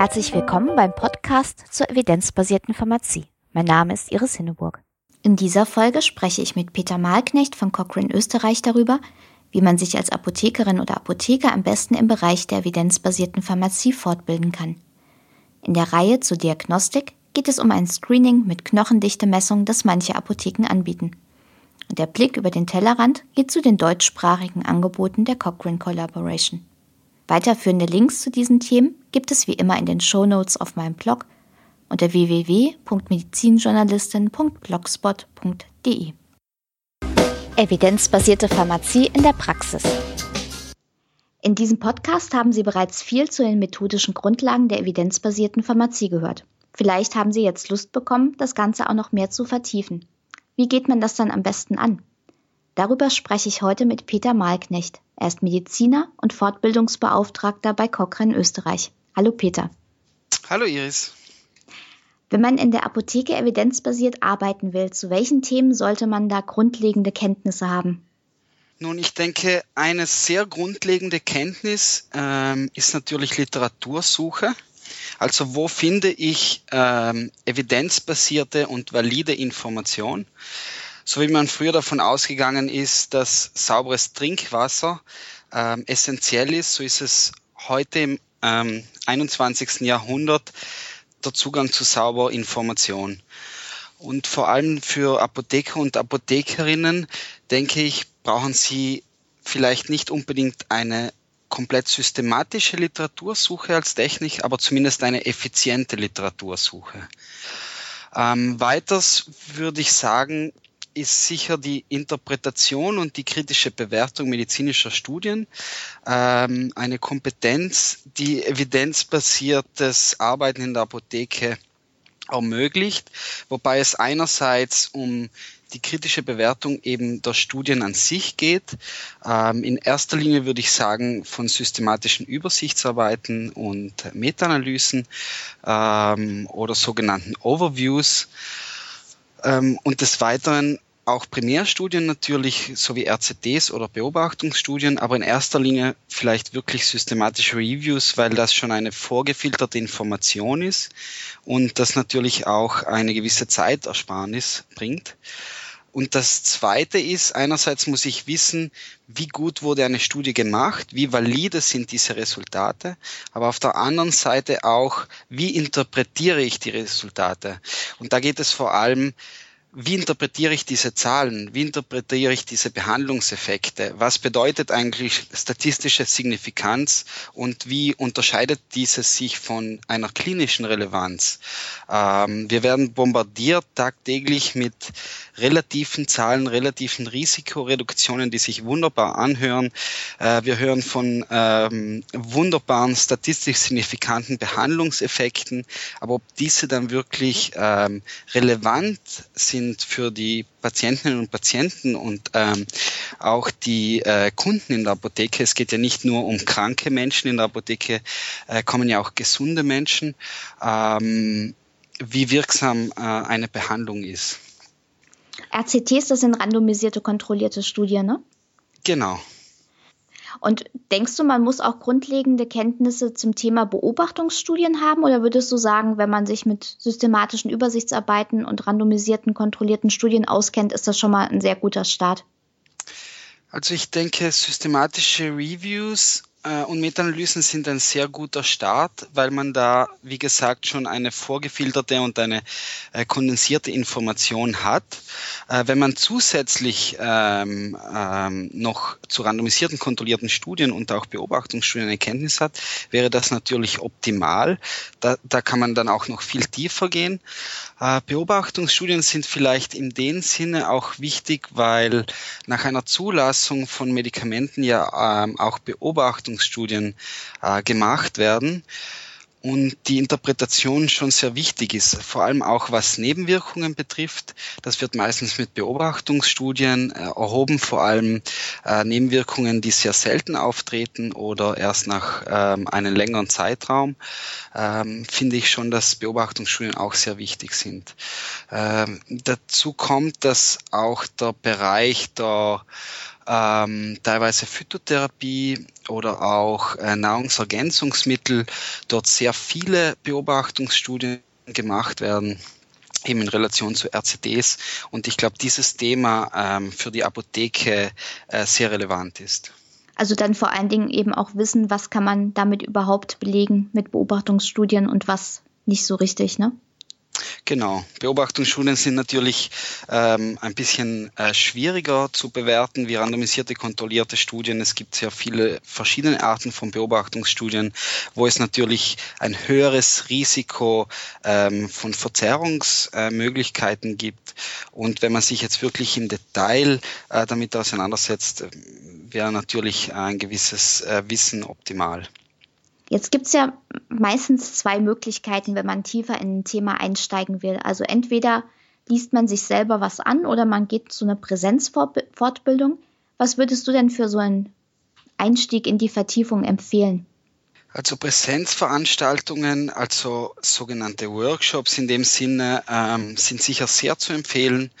Herzlich willkommen beim Podcast zur evidenzbasierten Pharmazie. Mein Name ist Iris Hinneburg. In dieser Folge spreche ich mit Peter Mahlknecht von Cochrane Österreich darüber, wie man sich als Apothekerin oder Apotheker am besten im Bereich der evidenzbasierten Pharmazie fortbilden kann. In der Reihe zur Diagnostik geht es um ein Screening mit Knochendichte-Messung, das manche Apotheken anbieten. Und der Blick über den Tellerrand geht zu den deutschsprachigen Angeboten der Cochrane Collaboration. Weiterführende Links zu diesen Themen gibt es wie immer in den Shownotes auf meinem Blog unter www.medizinjournalistin.blogspot.de. Evidenzbasierte Pharmazie in der Praxis. In diesem Podcast haben Sie bereits viel zu den methodischen Grundlagen der evidenzbasierten Pharmazie gehört. Vielleicht haben Sie jetzt Lust bekommen, das Ganze auch noch mehr zu vertiefen. Wie geht man das dann am besten an? Darüber spreche ich heute mit Peter Mahlknecht. Er ist Mediziner und Fortbildungsbeauftragter bei Cochrane Österreich. Hallo Peter. Hallo Iris. Wenn man in der Apotheke evidenzbasiert arbeiten will, zu welchen Themen sollte man da grundlegende Kenntnisse haben? Nun, ich denke, eine sehr grundlegende Kenntnis ähm, ist natürlich Literatursuche. Also wo finde ich ähm, evidenzbasierte und valide Information? So wie man früher davon ausgegangen ist, dass sauberes Trinkwasser ähm, essentiell ist, so ist es heute im ähm, 21. Jahrhundert der Zugang zu sauberer Information. Und vor allem für Apotheker und Apothekerinnen, denke ich, brauchen sie vielleicht nicht unbedingt eine komplett systematische Literatursuche als Technik, aber zumindest eine effiziente Literatursuche. Ähm, weiters würde ich sagen, ist sicher die Interpretation und die kritische Bewertung medizinischer Studien ähm, eine Kompetenz, die evidenzbasiertes Arbeiten in der Apotheke ermöglicht, wobei es einerseits um die kritische Bewertung eben der Studien an sich geht. Ähm, in erster Linie würde ich sagen von systematischen Übersichtsarbeiten und Meta-Analysen ähm, oder sogenannten Overviews. Ähm, und des Weiteren auch Primärstudien natürlich, sowie RCTs oder Beobachtungsstudien, aber in erster Linie vielleicht wirklich systematische Reviews, weil das schon eine vorgefilterte Information ist und das natürlich auch eine gewisse Zeitersparnis bringt. Und das Zweite ist, einerseits muss ich wissen, wie gut wurde eine Studie gemacht, wie valide sind diese Resultate, aber auf der anderen Seite auch, wie interpretiere ich die Resultate. Und da geht es vor allem wie interpretiere ich diese Zahlen? Wie interpretiere ich diese Behandlungseffekte? Was bedeutet eigentlich statistische Signifikanz und wie unterscheidet dieses sich von einer klinischen Relevanz? Ähm, wir werden bombardiert tagtäglich mit relativen Zahlen, relativen Risikoreduktionen, die sich wunderbar anhören. Äh, wir hören von ähm, wunderbaren statistisch signifikanten Behandlungseffekten, aber ob diese dann wirklich ähm, relevant sind für die Patientinnen und Patienten und ähm, auch die äh, Kunden in der Apotheke. Es geht ja nicht nur um kranke Menschen in der Apotheke, äh, kommen ja auch gesunde Menschen. Ähm, wie wirksam äh, eine Behandlung ist. RCTs, das sind randomisierte, kontrollierte Studien, ne? Genau. Und denkst du, man muss auch grundlegende Kenntnisse zum Thema Beobachtungsstudien haben? Oder würdest du sagen, wenn man sich mit systematischen Übersichtsarbeiten und randomisierten, kontrollierten Studien auskennt, ist das schon mal ein sehr guter Start? Also ich denke, systematische Reviews und Meta-Analysen sind ein sehr guter Start, weil man da, wie gesagt, schon eine vorgefilterte und eine äh, kondensierte Information hat. Äh, wenn man zusätzlich ähm, ähm, noch zu randomisierten, kontrollierten Studien und auch Beobachtungsstudien eine Kenntnis hat, wäre das natürlich optimal. Da, da kann man dann auch noch viel tiefer gehen. Äh, Beobachtungsstudien sind vielleicht in dem Sinne auch wichtig, weil nach einer Zulassung von Medikamenten ja ähm, auch Beobachtungsstudien äh, gemacht werden und die Interpretation schon sehr wichtig ist, vor allem auch was Nebenwirkungen betrifft. Das wird meistens mit Beobachtungsstudien äh, erhoben, vor allem äh, Nebenwirkungen, die sehr selten auftreten oder erst nach ähm, einem längeren Zeitraum, ähm, finde ich schon, dass Beobachtungsstudien auch sehr wichtig sind. Ähm, dazu kommt, dass auch der Bereich der ähm, teilweise Phytotherapie oder auch äh, Nahrungsergänzungsmittel dort sehr viele Beobachtungsstudien gemacht werden eben in Relation zu RCDs. Und ich glaube, dieses Thema ähm, für die Apotheke äh, sehr relevant ist. Also dann vor allen Dingen eben auch wissen, was kann man damit überhaupt belegen mit Beobachtungsstudien und was nicht so richtig, ne? Genau. Beobachtungsstudien sind natürlich ähm, ein bisschen äh, schwieriger zu bewerten wie randomisierte kontrollierte Studien. Es gibt sehr viele verschiedene Arten von Beobachtungsstudien, wo es natürlich ein höheres Risiko ähm, von Verzerrungsmöglichkeiten äh, gibt. Und wenn man sich jetzt wirklich im Detail äh, damit auseinandersetzt, wäre natürlich ein gewisses äh, Wissen optimal. Jetzt gibt es ja meistens zwei Möglichkeiten, wenn man tiefer in ein Thema einsteigen will. Also entweder liest man sich selber was an oder man geht zu einer Präsenzfortbildung. Was würdest du denn für so einen Einstieg in die Vertiefung empfehlen? Also Präsenzveranstaltungen, also sogenannte Workshops in dem Sinne, ähm, sind sicher sehr zu empfehlen.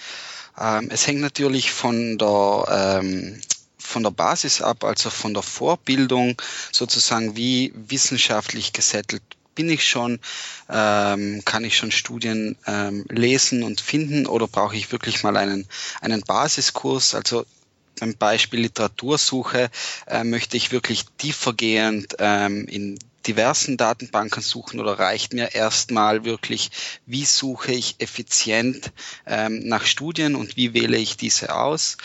Ähm, es hängt natürlich von der ähm, von der Basis ab, also von der Vorbildung sozusagen, wie wissenschaftlich gesettelt bin ich schon, ähm, kann ich schon Studien ähm, lesen und finden oder brauche ich wirklich mal einen, einen Basiskurs? Also beim Beispiel Literatursuche äh, möchte ich wirklich tiefergehend ähm, in diversen Datenbanken suchen oder reicht mir erstmal wirklich, wie suche ich effizient ähm, nach Studien und wie wähle ich diese aus?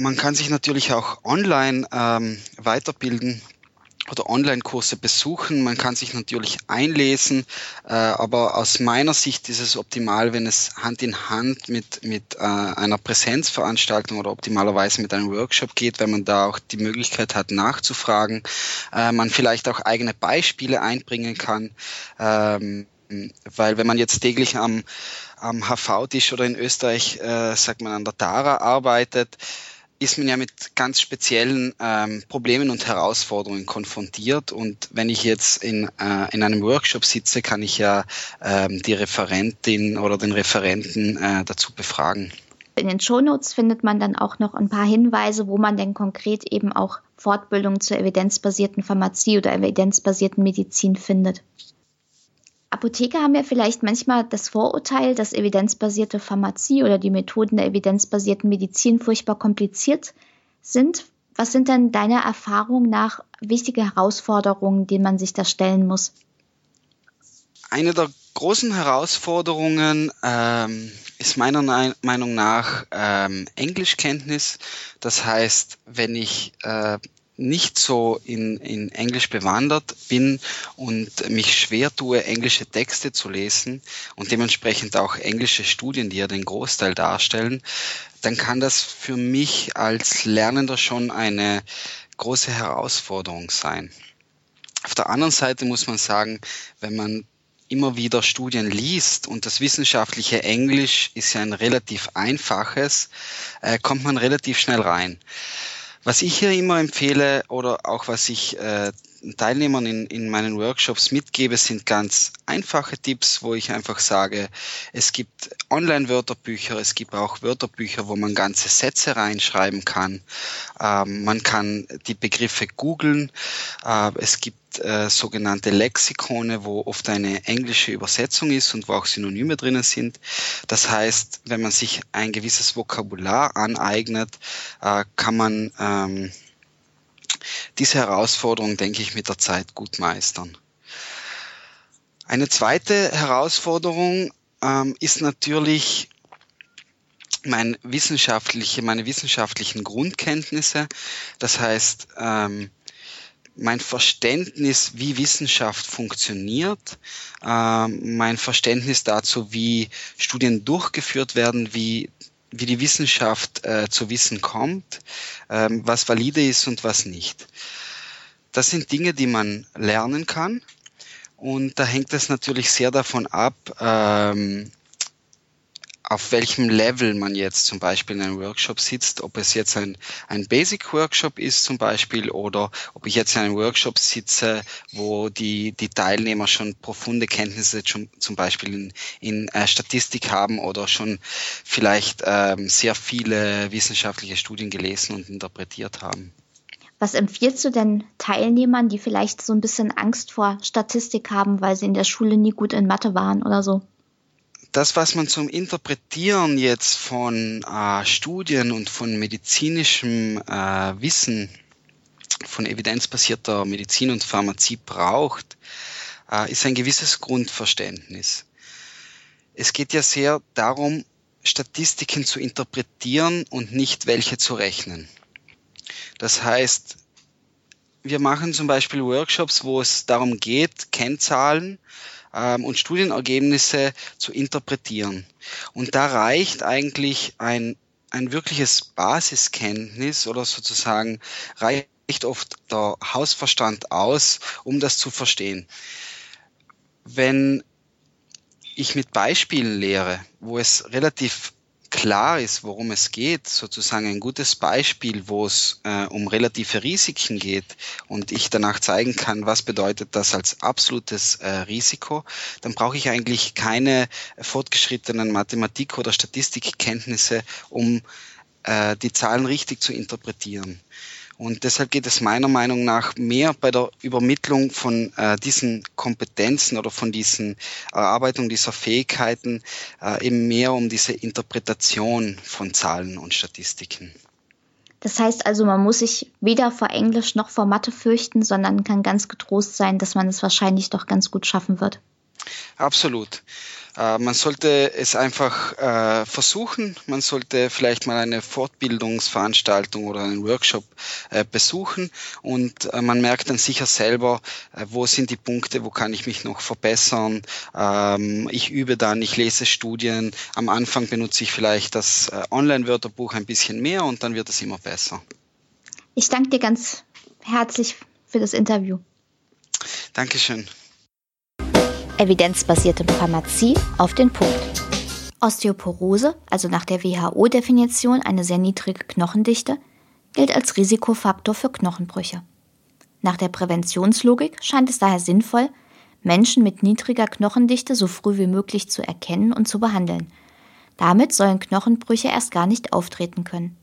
Man kann sich natürlich auch online ähm, weiterbilden oder Online-Kurse besuchen. Man kann sich natürlich einlesen, äh, aber aus meiner Sicht ist es optimal, wenn es Hand in Hand mit, mit äh, einer Präsenzveranstaltung oder optimalerweise mit einem Workshop geht, wenn man da auch die Möglichkeit hat, nachzufragen. Äh, man vielleicht auch eigene Beispiele einbringen kann. Ähm, weil wenn man jetzt täglich am, am HV-Tisch oder in Österreich, äh, sagt man, an der Tara arbeitet, ist man ja mit ganz speziellen ähm, Problemen und Herausforderungen konfrontiert. Und wenn ich jetzt in, äh, in einem Workshop sitze, kann ich ja ähm, die Referentin oder den Referenten äh, dazu befragen. In den Shownotes findet man dann auch noch ein paar Hinweise, wo man denn konkret eben auch Fortbildung zur evidenzbasierten Pharmazie oder evidenzbasierten Medizin findet. Apotheker haben ja vielleicht manchmal das Vorurteil, dass evidenzbasierte Pharmazie oder die Methoden der evidenzbasierten Medizin furchtbar kompliziert sind. Was sind denn deiner Erfahrung nach wichtige Herausforderungen, denen man sich da stellen muss? Eine der großen Herausforderungen ähm, ist meiner Meinung nach ähm, Englischkenntnis. Das heißt, wenn ich äh, nicht so in, in Englisch bewandert bin und mich schwer tue, englische Texte zu lesen und dementsprechend auch englische Studien, die ja den Großteil darstellen, dann kann das für mich als Lernender schon eine große Herausforderung sein. Auf der anderen Seite muss man sagen, wenn man immer wieder Studien liest und das wissenschaftliche Englisch ist ja ein relativ einfaches, äh, kommt man relativ schnell rein. Was ich hier immer empfehle oder auch was ich äh, Teilnehmern in, in meinen Workshops mitgebe, sind ganz einfache Tipps, wo ich einfach sage, es gibt Online-Wörterbücher, es gibt auch Wörterbücher, wo man ganze Sätze reinschreiben kann. Ähm, man kann die Begriffe googeln. Äh, es gibt äh, sogenannte Lexikone, wo oft eine englische Übersetzung ist und wo auch Synonyme drinnen sind. Das heißt, wenn man sich ein gewisses Vokabular aneignet, äh, kann man ähm, diese Herausforderung, denke ich, mit der Zeit gut meistern. Eine zweite Herausforderung ähm, ist natürlich mein wissenschaftliche, meine wissenschaftlichen Grundkenntnisse. Das heißt, ähm, mein Verständnis, wie Wissenschaft funktioniert, äh, mein Verständnis dazu, wie Studien durchgeführt werden, wie, wie die Wissenschaft äh, zu Wissen kommt, äh, was valide ist und was nicht. Das sind Dinge, die man lernen kann. Und da hängt es natürlich sehr davon ab, ähm, auf welchem Level man jetzt zum Beispiel in einem Workshop sitzt, ob es jetzt ein, ein Basic-Workshop ist zum Beispiel oder ob ich jetzt in einem Workshop sitze, wo die, die Teilnehmer schon profunde Kenntnisse schon, zum Beispiel in, in äh, Statistik haben oder schon vielleicht ähm, sehr viele wissenschaftliche Studien gelesen und interpretiert haben. Was empfiehlst du denn Teilnehmern, die vielleicht so ein bisschen Angst vor Statistik haben, weil sie in der Schule nie gut in Mathe waren oder so? Das, was man zum Interpretieren jetzt von äh, Studien und von medizinischem äh, Wissen, von evidenzbasierter Medizin und Pharmazie braucht, äh, ist ein gewisses Grundverständnis. Es geht ja sehr darum, Statistiken zu interpretieren und nicht welche zu rechnen. Das heißt, wir machen zum Beispiel Workshops, wo es darum geht, Kennzahlen ähm, und Studienergebnisse zu interpretieren. Und da reicht eigentlich ein, ein wirkliches Basiskenntnis oder sozusagen reicht oft der Hausverstand aus, um das zu verstehen. Wenn ich mit Beispielen lehre, wo es relativ klar ist, worum es geht, sozusagen ein gutes Beispiel, wo es äh, um relative Risiken geht und ich danach zeigen kann, was bedeutet das als absolutes äh, Risiko, dann brauche ich eigentlich keine fortgeschrittenen Mathematik- oder Statistikkenntnisse, um äh, die Zahlen richtig zu interpretieren. Und deshalb geht es meiner Meinung nach mehr bei der Übermittlung von äh, diesen Kompetenzen oder von diesen Erarbeitung dieser Fähigkeiten äh, eben mehr um diese Interpretation von Zahlen und Statistiken. Das heißt also, man muss sich weder vor Englisch noch vor Mathe fürchten, sondern kann ganz getrost sein, dass man es wahrscheinlich doch ganz gut schaffen wird. Absolut. Äh, man sollte es einfach äh, versuchen. Man sollte vielleicht mal eine Fortbildungsveranstaltung oder einen Workshop äh, besuchen und man merkt dann sicher selber, wo sind die Punkte, wo kann ich mich noch verbessern. Ähm, ich übe dann, ich lese Studien. Am Anfang benutze ich vielleicht das Online-Wörterbuch ein bisschen mehr und dann wird es immer besser. Ich danke dir ganz herzlich für das Interview. Dankeschön evidenzbasierte Pharmazie auf den Punkt. Osteoporose, also nach der WHO-Definition eine sehr niedrige Knochendichte, gilt als Risikofaktor für Knochenbrüche. Nach der Präventionslogik scheint es daher sinnvoll, Menschen mit niedriger Knochendichte so früh wie möglich zu erkennen und zu behandeln. Damit sollen Knochenbrüche erst gar nicht auftreten können.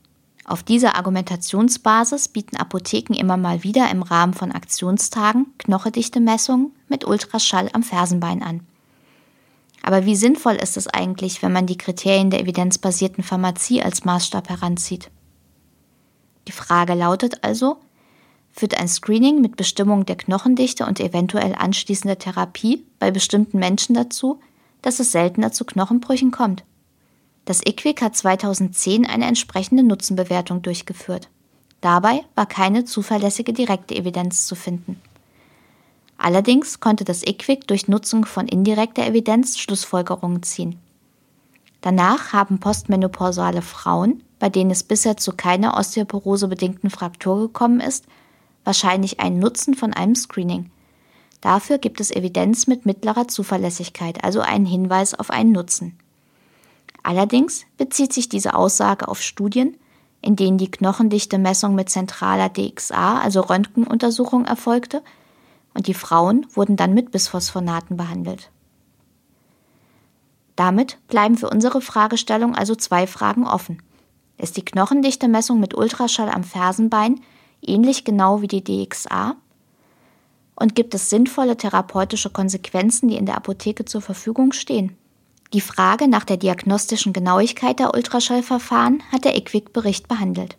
Auf dieser Argumentationsbasis bieten Apotheken immer mal wieder im Rahmen von Aktionstagen Knochendichte-Messungen mit Ultraschall am Fersenbein an. Aber wie sinnvoll ist es eigentlich, wenn man die Kriterien der evidenzbasierten Pharmazie als Maßstab heranzieht? Die Frage lautet also, führt ein Screening mit Bestimmung der Knochendichte und eventuell anschließender Therapie bei bestimmten Menschen dazu, dass es seltener zu Knochenbrüchen kommt? Das IQWIC hat 2010 eine entsprechende Nutzenbewertung durchgeführt. Dabei war keine zuverlässige direkte Evidenz zu finden. Allerdings konnte das IQWIC durch Nutzung von indirekter Evidenz Schlussfolgerungen ziehen. Danach haben postmenopausale Frauen, bei denen es bisher zu keiner osteoporose-bedingten Fraktur gekommen ist, wahrscheinlich einen Nutzen von einem Screening. Dafür gibt es Evidenz mit mittlerer Zuverlässigkeit, also einen Hinweis auf einen Nutzen. Allerdings bezieht sich diese Aussage auf Studien, in denen die Knochendichte-Messung mit zentraler DXA, also Röntgenuntersuchung, erfolgte und die Frauen wurden dann mit Bisphosphonaten behandelt. Damit bleiben für unsere Fragestellung also zwei Fragen offen. Ist die Knochendichte-Messung mit Ultraschall am Fersenbein ähnlich genau wie die DXA? Und gibt es sinnvolle therapeutische Konsequenzen, die in der Apotheke zur Verfügung stehen? Die Frage nach der diagnostischen Genauigkeit der Ultraschallverfahren hat der IQWIC-Bericht behandelt.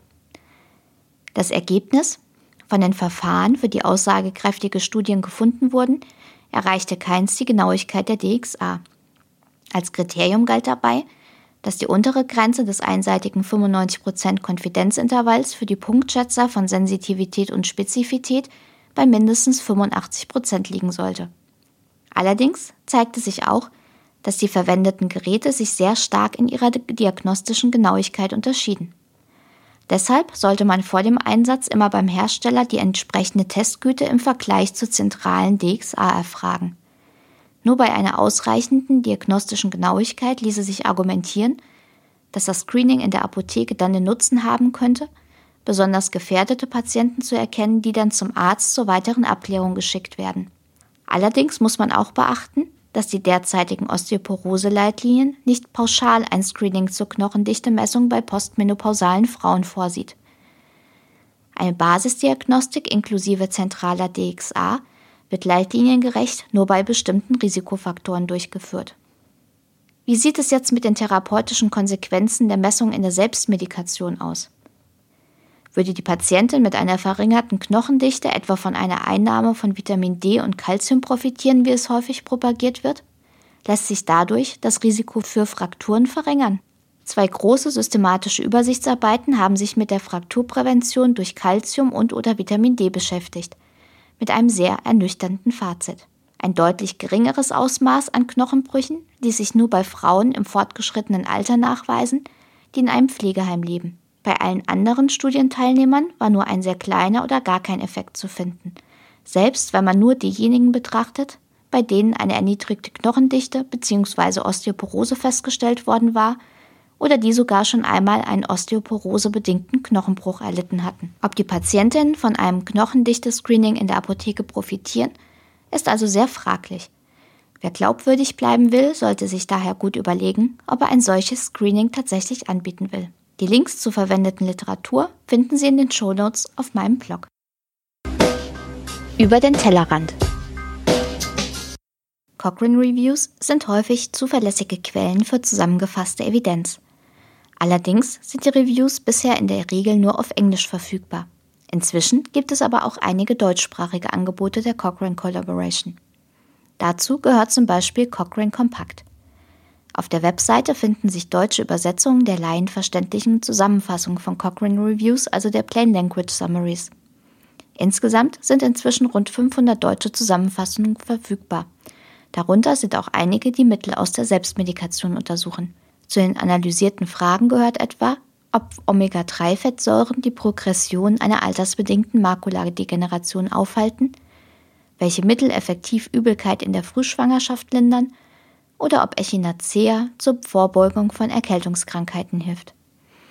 Das Ergebnis, von den Verfahren, für die aussagekräftige Studien gefunden wurden, erreichte keins die Genauigkeit der DXA. Als Kriterium galt dabei, dass die untere Grenze des einseitigen 95% Konfidenzintervalls für die Punktschätzer von Sensitivität und Spezifität bei mindestens 85% liegen sollte. Allerdings zeigte sich auch, dass die verwendeten Geräte sich sehr stark in ihrer diagnostischen Genauigkeit unterschieden. Deshalb sollte man vor dem Einsatz immer beim Hersteller die entsprechende Testgüte im Vergleich zur zentralen DXA erfragen. Nur bei einer ausreichenden diagnostischen Genauigkeit ließe sich argumentieren, dass das Screening in der Apotheke dann den Nutzen haben könnte, besonders gefährdete Patienten zu erkennen, die dann zum Arzt zur weiteren Abklärung geschickt werden. Allerdings muss man auch beachten, dass die derzeitigen Osteoporose-Leitlinien nicht pauschal ein Screening zur Knochendichte-Messung bei postmenopausalen Frauen vorsieht. Eine Basisdiagnostik inklusive zentraler DXA wird leitliniengerecht nur bei bestimmten Risikofaktoren durchgeführt. Wie sieht es jetzt mit den therapeutischen Konsequenzen der Messung in der Selbstmedikation aus? Würde die Patientin mit einer verringerten Knochendichte etwa von einer Einnahme von Vitamin D und Calcium profitieren, wie es häufig propagiert wird? Lässt sich dadurch das Risiko für Frakturen verringern? Zwei große systematische Übersichtsarbeiten haben sich mit der Frakturprävention durch Calcium und oder Vitamin D beschäftigt, mit einem sehr ernüchternden Fazit. Ein deutlich geringeres Ausmaß an Knochenbrüchen, die sich nur bei Frauen im fortgeschrittenen Alter nachweisen, die in einem Pflegeheim leben. Bei allen anderen Studienteilnehmern war nur ein sehr kleiner oder gar kein Effekt zu finden. Selbst wenn man nur diejenigen betrachtet, bei denen eine erniedrigte Knochendichte bzw. Osteoporose festgestellt worden war, oder die sogar schon einmal einen osteoporosebedingten Knochenbruch erlitten hatten. Ob die Patientinnen von einem Knochendichte-Screening in der Apotheke profitieren, ist also sehr fraglich. Wer glaubwürdig bleiben will, sollte sich daher gut überlegen, ob er ein solches Screening tatsächlich anbieten will. Die Links zur verwendeten Literatur finden Sie in den Shownotes auf meinem Blog. Über den Tellerrand. Cochrane Reviews sind häufig zuverlässige Quellen für zusammengefasste Evidenz. Allerdings sind die Reviews bisher in der Regel nur auf Englisch verfügbar. Inzwischen gibt es aber auch einige deutschsprachige Angebote der Cochrane Collaboration. Dazu gehört zum Beispiel Cochrane Compact. Auf der Webseite finden sich deutsche Übersetzungen der laienverständlichen Zusammenfassungen von Cochrane Reviews, also der Plain Language Summaries. Insgesamt sind inzwischen rund 500 deutsche Zusammenfassungen verfügbar. Darunter sind auch einige, die Mittel aus der Selbstmedikation untersuchen. Zu den analysierten Fragen gehört etwa, ob Omega-3-Fettsäuren die Progression einer altersbedingten Makuladegeneration aufhalten, welche Mittel effektiv Übelkeit in der Frühschwangerschaft lindern oder ob Echinacea zur Vorbeugung von Erkältungskrankheiten hilft.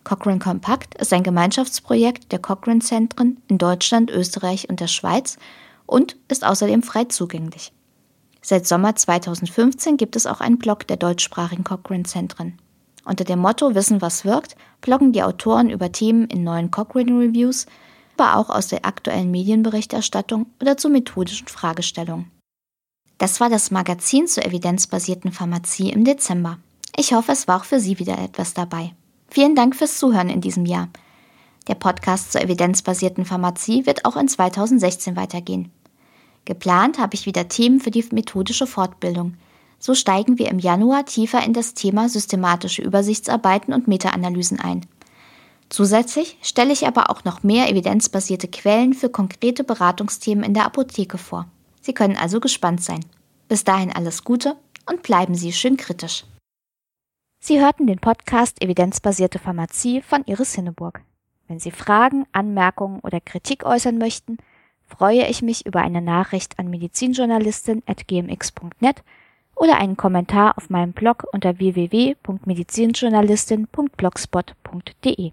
Cochrane Compact ist ein Gemeinschaftsprojekt der Cochrane-Zentren in Deutschland, Österreich und der Schweiz und ist außerdem frei zugänglich. Seit Sommer 2015 gibt es auch einen Blog der deutschsprachigen Cochrane-Zentren. Unter dem Motto Wissen, was wirkt, bloggen die Autoren über Themen in neuen Cochrane Reviews, aber auch aus der aktuellen Medienberichterstattung oder zu methodischen Fragestellungen. Das war das Magazin zur evidenzbasierten Pharmazie im Dezember. Ich hoffe, es war auch für Sie wieder etwas dabei. Vielen Dank fürs Zuhören in diesem Jahr. Der Podcast zur evidenzbasierten Pharmazie wird auch in 2016 weitergehen. Geplant habe ich wieder Themen für die methodische Fortbildung – so steigen wir im Januar tiefer in das Thema systematische Übersichtsarbeiten und Meta-Analysen ein. Zusätzlich stelle ich aber auch noch mehr evidenzbasierte Quellen für konkrete Beratungsthemen in der Apotheke vor. Sie können also gespannt sein. Bis dahin alles Gute und bleiben Sie schön kritisch. Sie hörten den Podcast Evidenzbasierte Pharmazie von Iris Hinneburg. Wenn Sie Fragen, Anmerkungen oder Kritik äußern möchten, freue ich mich über eine Nachricht an medizinjournalistin.gmx.net oder einen Kommentar auf meinem Blog unter www.medizinjournalistin.blogspot.de.